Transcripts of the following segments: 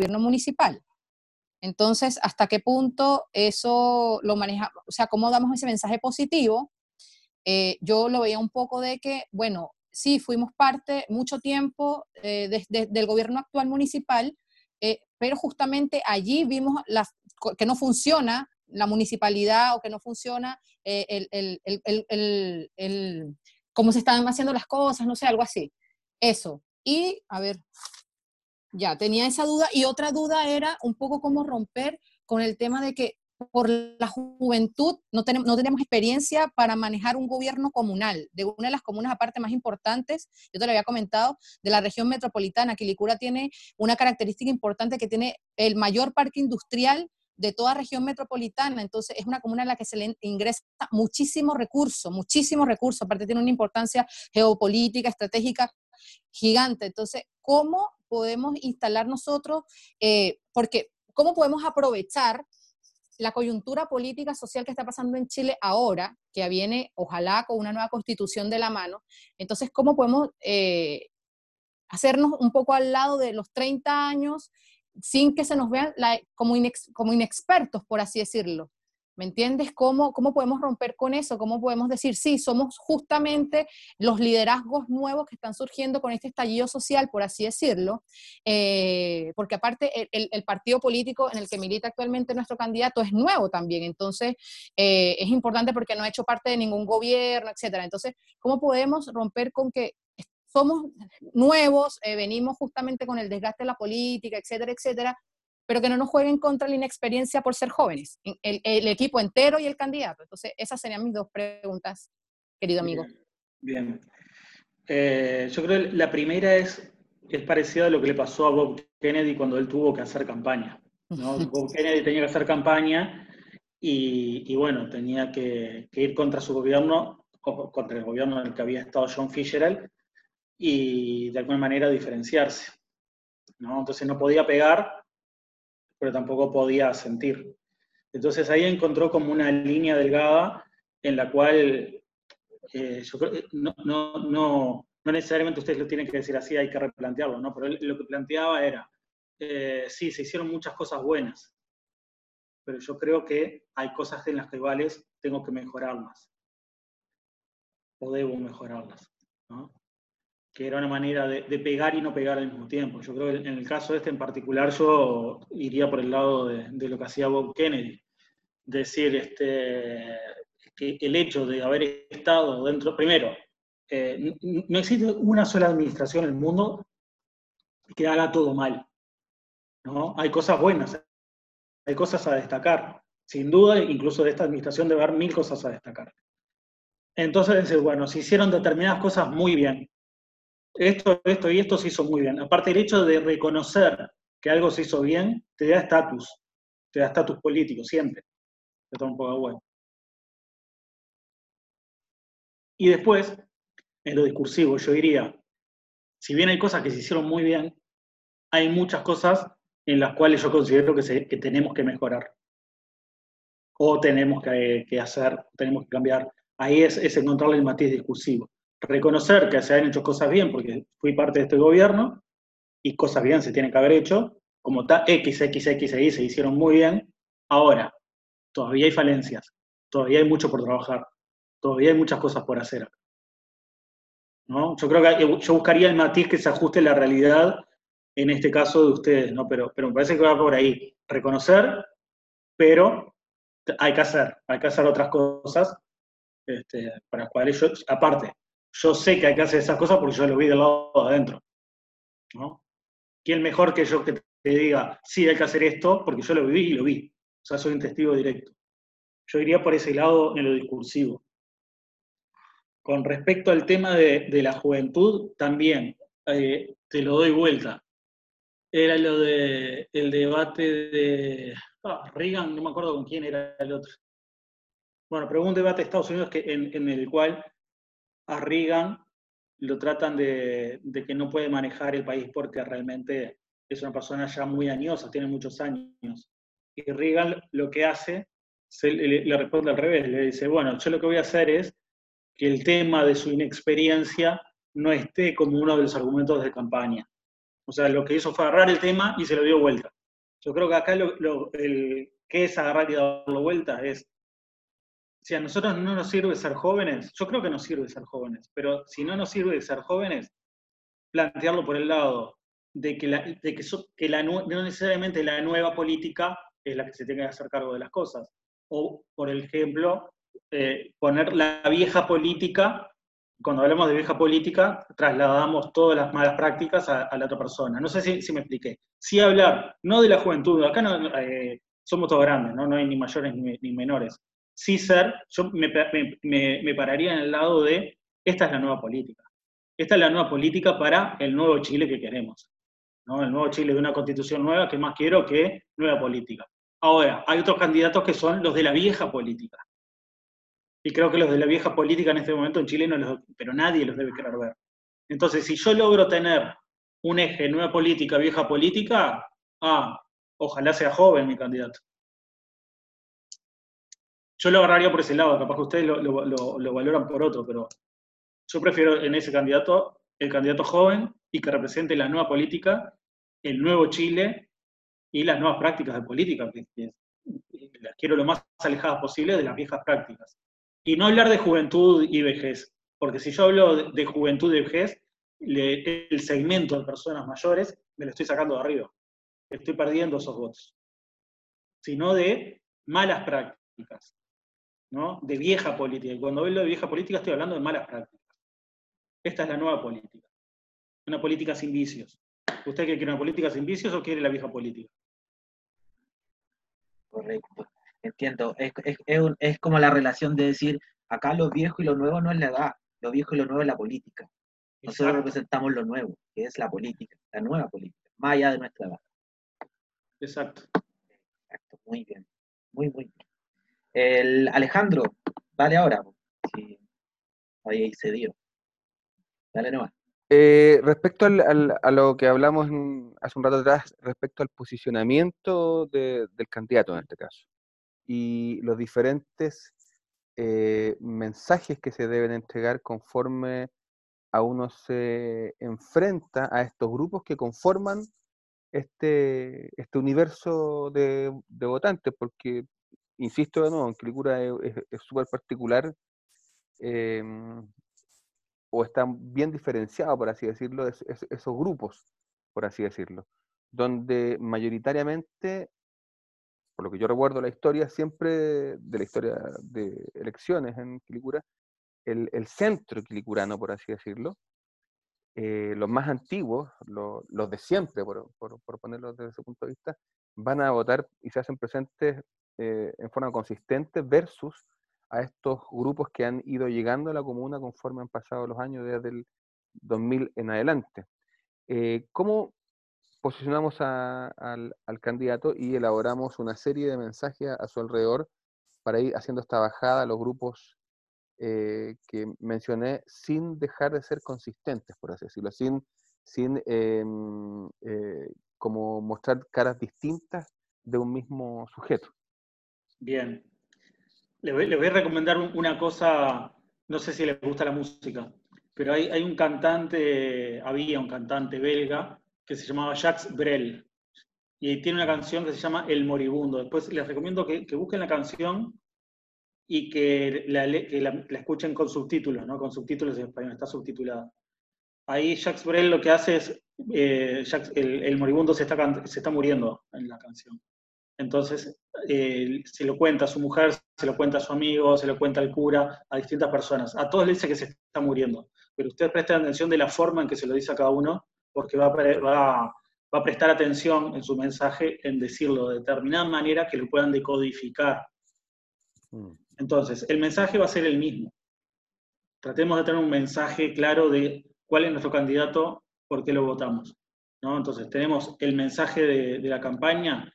gobierno municipal. Entonces, ¿hasta qué punto eso lo maneja? O sea, ¿cómo damos ese mensaje positivo? Eh, yo lo veía un poco de que, bueno, sí, fuimos parte mucho tiempo eh, del gobierno actual municipal, eh, pero justamente allí vimos que no funciona la municipalidad o que no funciona el, el, cómo se están haciendo las cosas, no sé, algo así. Eso. Y, a ver, ya, tenía esa duda. Y otra duda era un poco cómo romper con el tema de que por la juventud no tenemos, no tenemos experiencia para manejar un gobierno comunal, de una de las comunas aparte más importantes, yo te lo había comentado, de la región metropolitana. Quilicura tiene una característica importante que tiene el mayor parque industrial de toda región metropolitana, entonces es una comuna en la que se le ingresa muchísimo recurso, muchísimo recurso, aparte tiene una importancia geopolítica, estratégica gigante. Entonces, ¿cómo podemos instalar nosotros? Eh, porque, ¿cómo podemos aprovechar la coyuntura política social que está pasando en Chile ahora, que viene, ojalá, con una nueva constitución de la mano? Entonces, ¿cómo podemos eh, hacernos un poco al lado de los 30 años sin que se nos vean como, como inexpertos, por así decirlo? ¿Me entiendes? ¿Cómo, ¿Cómo podemos romper con eso? ¿Cómo podemos decir, sí, somos justamente los liderazgos nuevos que están surgiendo con este estallido social, por así decirlo? Eh, porque aparte el, partido político en el que milita actualmente nuestro candidato es nuevo también, entonces eh, es importante porque no ha hecho parte de ningún gobierno, etcétera. Entonces, ¿cómo podemos romper con que somos nuevos, eh, venimos justamente con el desgaste de la política, etcétera, etcétera, pero que no nos jueguen contra la inexperiencia por ser jóvenes, el, equipo entero y el candidato. Entonces, esas serían mis dos preguntas, querido amigo. Bien. Eh, yo creo que la primera es, es parecida a lo que le pasó a Bob Kennedy cuando él tuvo que hacer campaña. Bob Kennedy tenía que hacer campaña y, bueno, tenía que, ir contra su gobierno, contra el gobierno en el que había estado John Fitzgerald, y de alguna manera diferenciarse. ¿no? Entonces no podía pegar pero tampoco podía sentir. Entonces ahí encontró como una línea delgada en la cual eh, que no, no, no, no, necesariamente ustedes lo tienen que decir así, hay que replantearlo, ¿no? Pero lo que planteaba era, eh, sí, se hicieron muchas cosas buenas, pero yo creo que hay cosas en las que iguales tengo que mejorarlas, o debo mejorarlas. Que era una manera de, pegar y no pegar al mismo tiempo. Yo creo que en el caso este en particular yo iría por el lado de, lo que hacía Bob Kennedy. Decir, este, que el hecho de haber estado dentro, primero, eh, no existe una sola administración en el mundo que haga todo mal. ¿no? Hay cosas buenas, hay cosas a destacar. Sin duda, incluso de esta administración debe haber mil cosas a destacar. Entonces, bueno, se hicieron determinadas cosas muy bien, esto, esto y esto se hizo muy bien. Aparte, el hecho de reconocer que algo se hizo bien, te da estatus, te da estatus político, siempre. Te da un poco bueno. Y después, en lo discursivo, yo diría, si bien hay cosas que se hicieron muy bien, hay muchas cosas en las cuales yo considero que, que tenemos que mejorar. O tenemos que, que, hacer, tenemos que cambiar. Ahí es, es encontrar el matiz discursivo reconocer que se han hecho cosas bien, porque fui parte de este gobierno, y cosas bien se tienen que haber hecho, como X, X, X, Y se hicieron muy bien. Ahora, todavía hay falencias, todavía hay mucho por trabajar, todavía hay muchas cosas por hacer. ¿No? Yo creo que yo buscaría el matiz que se ajuste a la realidad, en este caso de ustedes, ¿no? pero, pero me parece que va por ahí. Reconocer, pero hay que hacer, hay que hacer otras cosas este, para las cuales yo, aparte, yo sé que hay que hacer esas cosas porque yo lo vi del lado de adentro. ¿no? ¿Quién mejor que yo que te diga, sí, hay que hacer esto, porque yo lo viví y lo vi? O sea, soy un testigo directo. Yo iría por ese lado en lo discursivo. Con respecto al tema de, la juventud, también eh, te lo doy vuelta. Era lo de el debate de ah, Reagan, no me acuerdo con quién era el otro. Bueno, pero un debate de Estados Unidos que, en el cual a Reagan lo tratan de, que no puede manejar el país porque realmente es una persona ya muy añosa, tiene muchos años. Y Reagan lo que hace, le, responde al revés, le dice, bueno, yo lo que voy a hacer es que el tema de su inexperiencia no esté como uno de los argumentos de campaña. O sea, lo que hizo fue agarrar el tema y se lo dio vuelta. Yo creo que acá lo, el, ¿qué es agarrar y darlo vuelta? Es, si a nosotros no nos sirve ser jóvenes, yo creo que nos sirve ser jóvenes, pero si no nos sirve ser jóvenes, plantearlo por el lado de que, la, de que, que la, no necesariamente la nueva política es la que se tenga que hacer cargo de las cosas. O, por ejemplo, eh, poner la vieja política, cuando hablamos de vieja política, trasladamos todas las malas prácticas a, la otra persona. No sé si, me expliqué. Sí hablar, no de la juventud, acá no, eh, somos todos grandes, ¿no? no hay ni mayores ni, menores. Sí ser, yo me, pararía en el lado de, esta es la nueva política. Esta es la nueva política para el nuevo Chile que queremos. ¿no? El nuevo Chile de una constitución nueva, que más quiero que nueva política. Ahora, hay otros candidatos que son los de la vieja política. Y creo que los de la vieja política en este momento en Chile no los, pero nadie los debe querer ver. Entonces, si yo logro tener un eje nueva política, vieja política, ah, ojalá sea joven mi candidato. Yo lo agarraría por ese lado, capaz que ustedes lo valoran por otro, pero yo prefiero en ese candidato el candidato joven y que represente la nueva política, el nuevo Chile y las nuevas prácticas de política, que, las quiero lo más alejadas posible de las viejas prácticas. Y no hablar de juventud y vejez, porque si yo hablo de, juventud y vejez, el segmento de personas mayores me lo estoy sacando de arriba. Estoy perdiendo esos votos. Sino de malas prácticas, ¿no? de vieja política. Y cuando hablo de vieja política estoy hablando de malas prácticas. Esta es la nueva política. Una política sin vicios. ¿Usted quiere una política sin vicios o quiere la vieja política? Correcto. Entiendo. Es, como la relación de decir, acá lo viejo y lo nuevo no es la edad, lo viejo y lo nuevo es la política. Nosotros representamos lo nuevo, que es la política, la nueva política, más allá de nuestra edad. Exacto. Exacto, muy bien. Muy, muy bien. El Alejandro, dale ahora. Si ahí se dio. Dale nomás. Eh, respecto a lo que hablamos hace un rato atrás, respecto al posicionamiento del candidato en este caso, y los diferentes eh, mensajes que se deben entregar conforme a uno se enfrenta a estos grupos que conforman este, este universo de, votantes, porque, insisto de nuevo, en Quilicura es súper particular em, o están bien diferenciados, por así decirlo, esos grupos, por así decirlo, donde mayoritariamente, por lo que yo recuerdo la historia, siempre de la historia de elecciones en Quilicura, el, centro quilicurano, por así decirlo, eh, los más antiguos, los de siempre, por, ponerlo desde ese punto de vista, van a votar y se hacen presentes eh, en forma consistente versus a estos grupos que han ido llegando a la comuna conforme han pasado los años desde el 2000 en adelante. Eh, ¿Cómo posicionamos al, candidato y elaboramos una serie de mensajes a, su alrededor para ir haciendo esta bajada a los grupos eh, que mencioné sin dejar de ser consistentes, por así decirlo, sin, sin em, eh, como mostrar caras distintas de un mismo sujeto? Bien, le voy, a recomendar una cosa, no sé si les gusta la música, pero hay, un cantante, había un cantante belga que se llamaba Jacques Brel, y tiene una canción que se llama El Moribundo. Después les recomiendo que, busquen la canción y que, la, escuchen con subtítulos, ¿no? Con subtítulos en español, está subtitulada. Ahí Jacques Brel lo que hace es, eh, el, moribundo se está, se está muriendo en la canción. Entonces, eh, se lo cuenta a su mujer, se lo cuenta a su amigo, se lo cuenta al cura, a distintas personas. A todos les dice que se está muriendo, pero ustedes presten atención de la forma en que se lo dice a cada uno, porque va a, prestar atención en su mensaje en decirlo de determinada manera que lo puedan decodificar. Mm. Entonces, el mensaje va a ser el mismo. Tratemos de tener un mensaje claro de cuál es nuestro candidato, por qué lo votamos. Entonces, tenemos el mensaje de la campaña,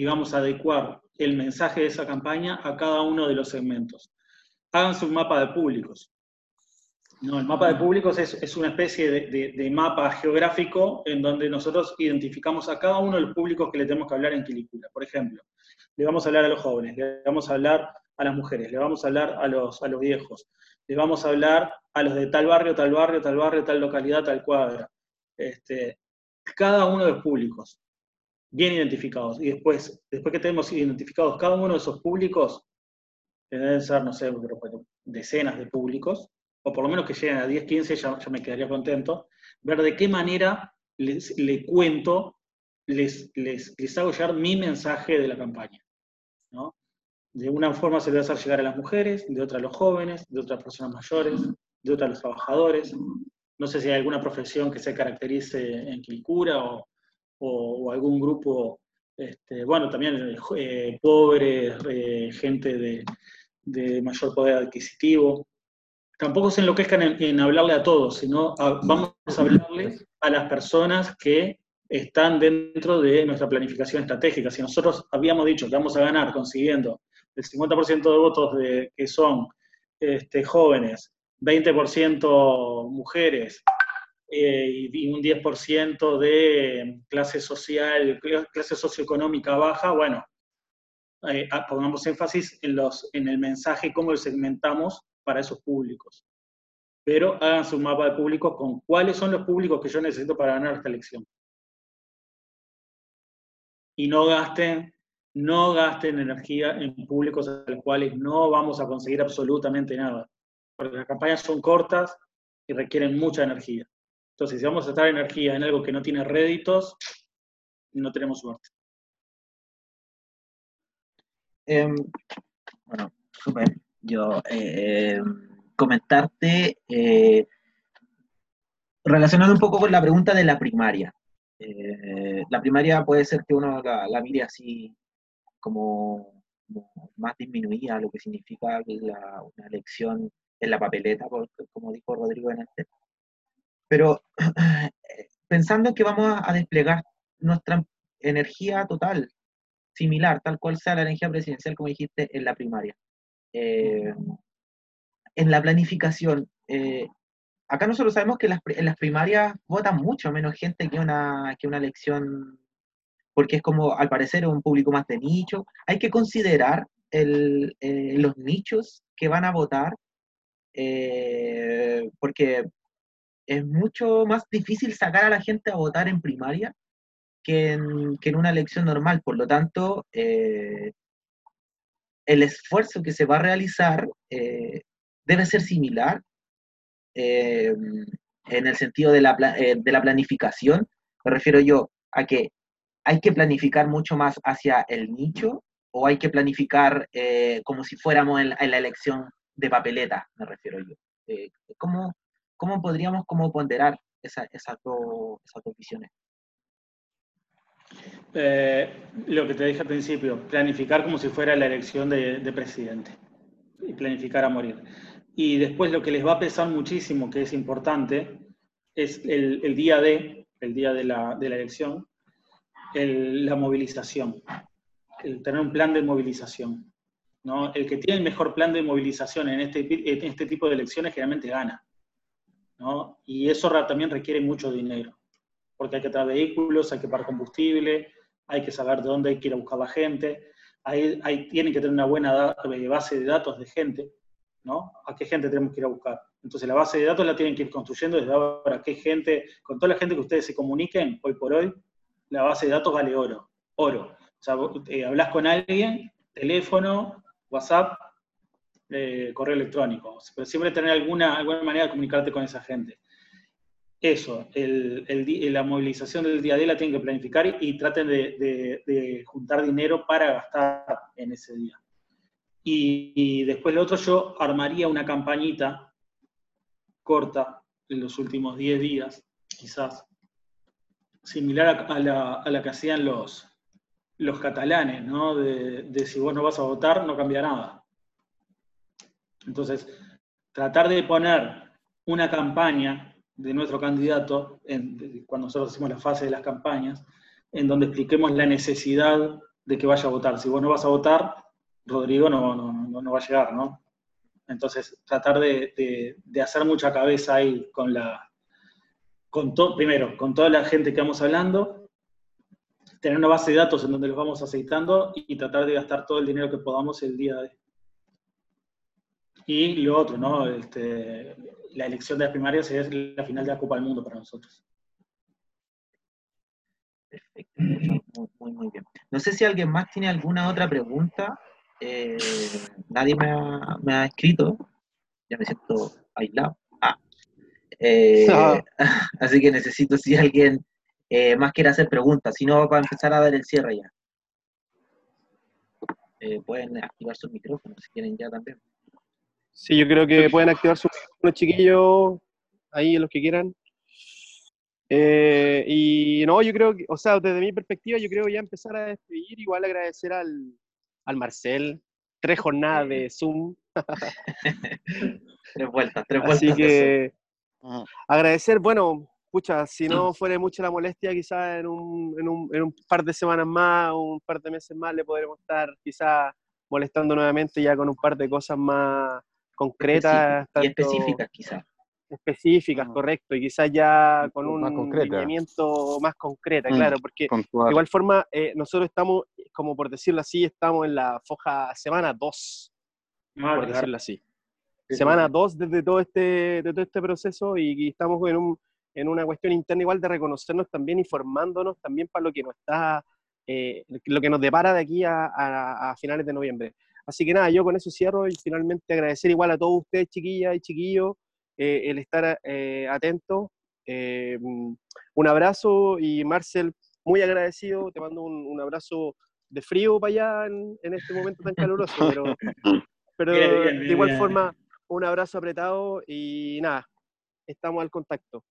y vamos a adecuar el mensaje de esa campaña a cada uno de los segmentos. Háganse un mapa de públicos. No, el mapa de públicos es, una especie de, mapa geográfico en donde nosotros identificamos a cada uno de los públicos que le tenemos que hablar en Quilicura. Por ejemplo, le vamos a hablar a los jóvenes, le vamos a hablar a las mujeres, le vamos a hablar a los, a los viejos, le vamos a hablar a los de tal barrio, tal barrio, tal barrio, tal localidad, tal cuadra. Este, cada uno de los públicos, bien identificados. Y después, después que tenemos identificados cada uno de esos públicos, deben ser, no sé, decenas de públicos, o por lo menos que lleguen a 10, 15, ya, ya me quedaría contento, ver de qué manera les, le cuento, les, les, les hago llegar mi mensaje de la campaña. De una forma se debe hacer llegar a las mujeres, de otra a los jóvenes, de otras personas mayores, de otra a los trabajadores. No sé si hay alguna profesión que se caracterice en Quilcura o, o, algún grupo, este, bueno, también eh, pobres, eh, gente de, de, mayor poder adquisitivo. Tampoco se enloquezcan en, en hablarle a todos, sino vamos a hablarle a las personas que están dentro de nuestra planificación estratégica. Si nosotros habíamos dicho que vamos a ganar consiguiendo el 50% de votos de, que son este, jóvenes, 20% mujeres eh, y un 10% de clase social, clase socioeconómica baja, bueno, eh, ah, pongamos énfasis en, los, en el mensaje, cómo lo segmentamos para esos públicos. Pero hagan su mapa de públicos con cuáles son los públicos que yo necesito para ganar esta elección. Y no gasten no gasten energía en públicos a los cuales no vamos a conseguir absolutamente nada, porque las campañas son cortas y requieren mucha energía. Entonces, si vamos a estar energía en algo que no tiene réditos, no tenemos suerte. Em, bueno, súper. Yo eh, comentarte, eh, relacionado un poco con la pregunta de la primaria. Eh, la primaria puede ser que uno la, la mire así como, más disminuida lo que significa una elección en la papeleta, como dijo Rodrigo en este. Pero pensando que vamos a desplegar nuestra energía total, similar, tal cual sea la energía presidencial, como dijiste, en la primaria. Eh, en la planificación, eh, acá nosotros sabemos que en las primarias votan mucho menos gente que una, que una elección porque es como, al parecer, un público más de nicho. Hay que considerar el, eh, los nichos que van a votar, eh, porque es mucho más difícil sacar a la gente a votar en primaria que en, que en una elección normal. Por lo tanto, eh, el esfuerzo que se va a realizar debe ser similar en el sentido de la, de la planificación. Me refiero yo a que ¿hay que planificar mucho más hacia el nicho o hay que planificar eh, como si fuéramos en, la elección de papeleta, me refiero yo? ¿Cómo, ¿cómo, podríamos como ponderar esa, esas, dos, visiones? Eh, lo que te dije al principio, planificar como si fuera la elección de, presidente y planificar a morir. Y después lo que les va a pesar muchísimo, que es importante, es el, el día de, el día de la, de la elección, la movilización, el tener un plan de movilización. ¿no? El que tiene el mejor plan de movilización en este, en este tipo de elecciones generalmente gana. Y eso también requiere mucho dinero, porque hay que traer vehículos, hay que pagar combustible, hay que saber de dónde hay que ir a buscar la gente, hay, tienen que tener una buena eh, base de datos de gente, ¿no? ¿A qué gente tenemos que ir a buscar? Entonces la base de datos la tienen que ir construyendo desde ahora, qué gente, con toda la gente que ustedes se comuniquen hoy por hoy, la base de datos vale oro. Oro. O sea, eh, hablas con alguien, teléfono, WhatsApp, eh, correo electrónico. Pero siempre tener alguna, alguna manera de comunicarte con esa gente. Eso, el, la movilización del día a día la tienen que planificar y, traten de, juntar dinero para gastar en ese día. Y, después lo otro, yo armaría una campañita corta en los últimos 10 días, quizás, similar a, la, a la, que hacían los, los catalanes, ¿no? De, si vos no vas a votar, no cambia nada. Entonces, tratar de poner una campaña de nuestro candidato, cuando nosotros hacemos la fase de las campañas, en donde expliquemos la necesidad de que vaya a votar. Si vos no vas a votar, Rodrigo no, no, no va a llegar, ¿no? Entonces, tratar de, de hacer mucha cabeza ahí con la, con primero, con toda la gente que vamos hablando, tener una base de datos en donde los vamos aceitando y tratar de gastar todo el dinero que podamos el día de. Y lo otro, ¿no? Este, la elección de las primarias es la final de la Copa del Mundo para nosotros. Muy, muy, muy bien. No sé si alguien más tiene alguna otra pregunta. Eh, nadie me ha, me ha escrito. Ya me siento aislado. Ah. Eh, Ah. así que necesito si alguien eh, más quiere hacer preguntas. Si no, para empezar a dar el cierre ya. Eh, pueden activar sus micrófonos si quieren ya también. Sí, yo creo que pueden activar sus los chiquillos ahí, los que quieran. Eh, y no, yo creo que, o sea, desde mi perspectiva, yo creo ya empezar a despedir, igual agradecer al, al Marcel, tres jornadas de Zoom, Tres vueltas, tres vueltas. así que. Mm. agradecer, bueno, pucha, si no fuera mucho la molestia, quizás en un, en, un, en un par de semanas más, un par de meses más, le podremos estar quizás molestando nuevamente ya con un par de cosas más concretas. Zoom. Y tanto- específicas quizás. específicas, Ujú. correcto, y quizás ya con un lineamiento más concreta, Mm. claro, porque Puntual. de igual forma eh, nosotros estamos, como por decirlo así, estamos en la foja semana 2, Ah, por decirlo así. Sí, sí, Semana sí. 2 desde todo este, de todo este proceso y, y estamos en, un, en una cuestión interna igual de reconocernos también, informándonos también para lo que nos está, eh, lo que nos depara de aquí a, a- a finales de noviembre. Así que nada, yo con eso cierro y finalmente agradecer igual a todos ustedes, chiquillas y chiquillos, eh, el estar eh, atentos. Eh, un abrazo y Marcel, muy agradecido, te mando un, un abrazo de frío para allá en, en este momento tan caluroso, pero, pero Bien, bien, de igual bien. forma un abrazo apretado y nada, estamos al contacto.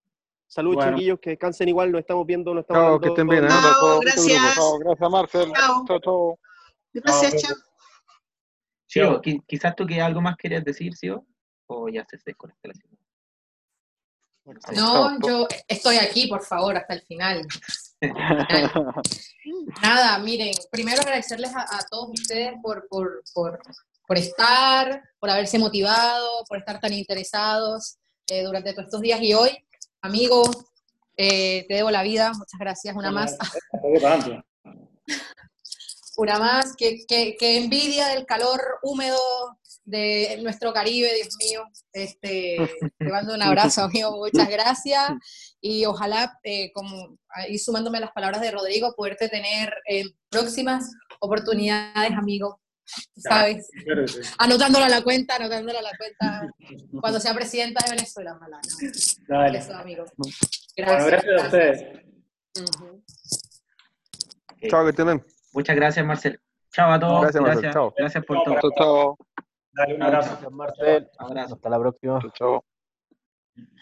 Saludos Bueno. chiquillos, que descansen igual, nos estamos viendo, nos estamos Chao, que estén bien, ¿eh? Chao, gracias. Chao, gracias Marcel. Chao. Chao, chao. Gracias, Chao. Qui- quizás tú que algo más querías decir, Sio, o ya se desconecta la señal. No, yo estoy aquí, por favor, hasta el final. Nada, miren, primero agradecerles a, a todos ustedes por, por, por, por estar, por haberse motivado, por estar tan interesados eh, durante todos estos días y hoy, amigo, eh, te debo la vida, muchas gracias, una más. Una más, que, que, que envidia del calor húmedo de nuestro Caribe, Dios mío. Este, te mando un abrazo, amigo, muchas gracias. Y ojalá, eh, como ahí sumándome a las palabras de Rodrigo, poderte tener en próximas oportunidades, amigo. ¿Sabes? Claro que sí. Anotándolo a la cuenta, anotándolo a la cuenta cuando sea presidenta de Venezuela, ojalá. ¿no? Dale. Eso, amigo. Bueno, Gracias. gracias a ustedes. Chao, que estén bien. Muchas gracias, Marcel. Chao a todos. Gracias, Marcel. Gracias, Chao. gracias por Chao, todo. Chao, chao. Dale un abrazo. Marcel, Abrazo. hasta la próxima. Chao.